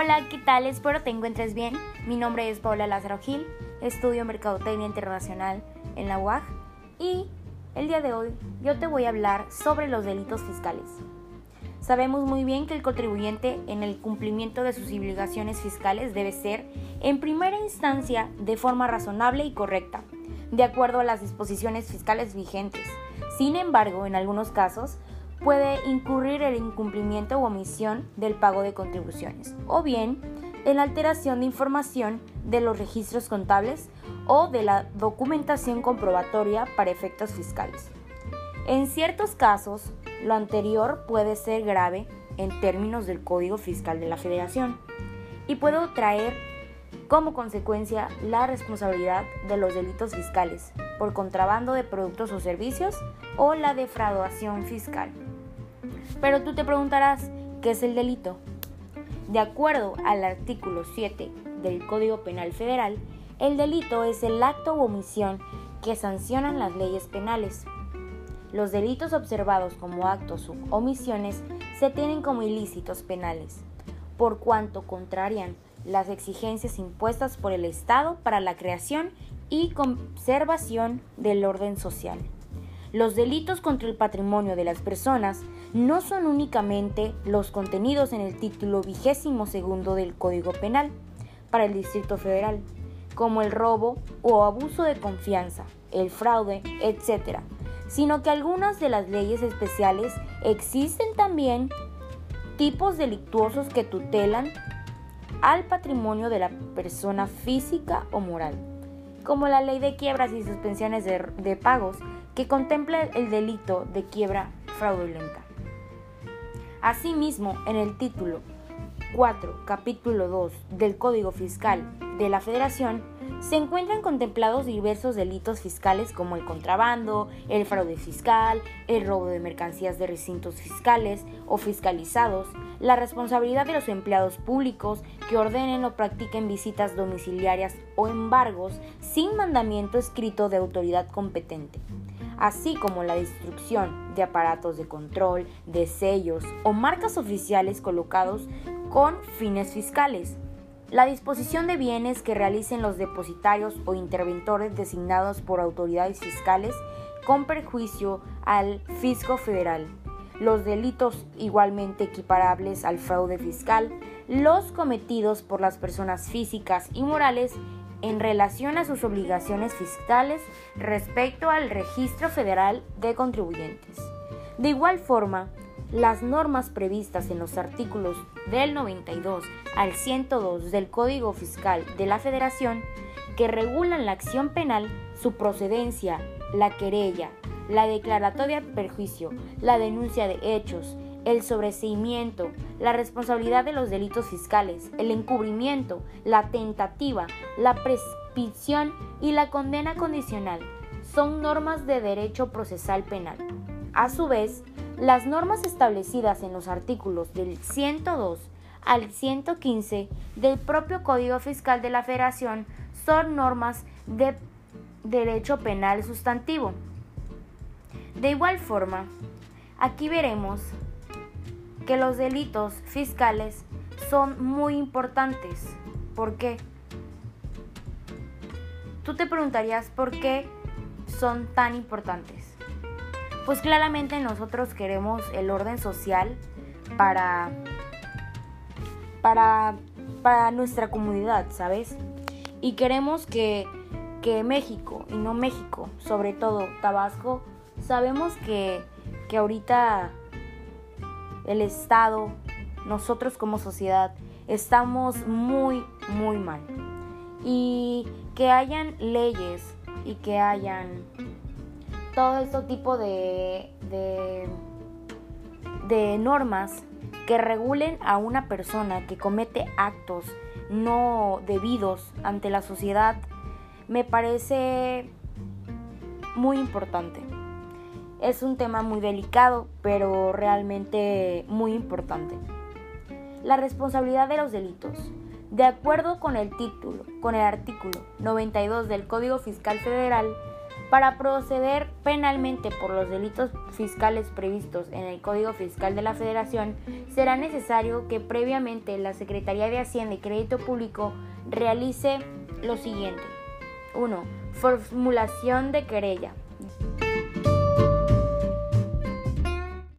Hola, ¿qué tal? Espero te encuentres bien. Mi nombre es Paula Lázaro Gil, estudio Mercadotecnia Internacional en la UAG y el día de hoy yo te voy a hablar sobre los delitos fiscales. Sabemos muy bien que el contribuyente en el cumplimiento de sus obligaciones fiscales debe ser, en primera instancia, de forma razonable y correcta, de acuerdo a las disposiciones fiscales vigentes. Sin embargo, en algunos casos, puede incurrir el incumplimiento u omisión del pago de contribuciones, o bien en la alteración de información de los registros contables o de la documentación comprobatoria para efectos fiscales. En ciertos casos, lo anterior puede ser grave en términos del Código Fiscal de la Federación y puede traer como consecuencia la responsabilidad de los delitos fiscales por contrabando de productos o servicios o la defraudación fiscal. Pero tú te preguntarás, ¿qué es el delito? De acuerdo al artículo 7 del Código Penal Federal, el delito es el acto u omisión que sancionan las leyes penales. Los delitos observados como actos u omisiones se tienen como ilícitos penales, por cuanto contrarian las exigencias impuestas por el Estado para la creación y conservación del orden social. Los delitos contra el patrimonio de las personas no son únicamente los contenidos en el título vigésimo segundo del Código Penal para el Distrito Federal, como el robo o abuso de confianza, el fraude, etc., sino que algunas de las leyes especiales existen también tipos delictuosos que tutelan al patrimonio de la persona física o moral, como la ley de quiebras y suspensiones de, de pagos que contempla el delito de quiebra fraudulenta. Asimismo, en el título 4, capítulo 2 del Código Fiscal de la Federación, se encuentran contemplados diversos delitos fiscales como el contrabando, el fraude fiscal, el robo de mercancías de recintos fiscales o fiscalizados, la responsabilidad de los empleados públicos que ordenen o practiquen visitas domiciliarias o embargos sin mandamiento escrito de autoridad competente así como la destrucción de aparatos de control, de sellos o marcas oficiales colocados con fines fiscales. La disposición de bienes que realicen los depositarios o interventores designados por autoridades fiscales con perjuicio al fisco federal. Los delitos igualmente equiparables al fraude fiscal, los cometidos por las personas físicas y morales en relación a sus obligaciones fiscales respecto al Registro Federal de Contribuyentes. De igual forma, las normas previstas en los artículos del 92 al 102 del Código Fiscal de la Federación que regulan la acción penal, su procedencia, la querella, la declaratoria de perjuicio, la denuncia de hechos, el sobreseimiento, la responsabilidad de los delitos fiscales, el encubrimiento, la tentativa, la prescripción y la condena condicional son normas de derecho procesal penal. A su vez, las normas establecidas en los artículos del 102 al 115 del propio Código Fiscal de la Federación son normas de derecho penal sustantivo. De igual forma, aquí veremos que los delitos fiscales son muy importantes. ¿Por qué? Tú te preguntarías por qué son tan importantes. Pues claramente nosotros queremos el orden social para para para nuestra comunidad, ¿sabes? Y queremos que que México y no México, sobre todo Tabasco, sabemos que que ahorita el Estado, nosotros como sociedad, estamos muy, muy mal. Y que hayan leyes y que hayan todo este tipo de, de, normas que regulen a una persona que comete actos no debidos ante la sociedad, me parece muy importante. Es un tema muy delicado, pero realmente muy importante. La responsabilidad de los delitos. De acuerdo con el título, con el artículo 92 del Código Fiscal Federal, Para proceder penalmente por los delitos fiscales previstos en el Código Fiscal de la Federación, será necesario que previamente la Secretaría de Hacienda y Crédito Público realice lo siguiente. 1. Formulación de querella.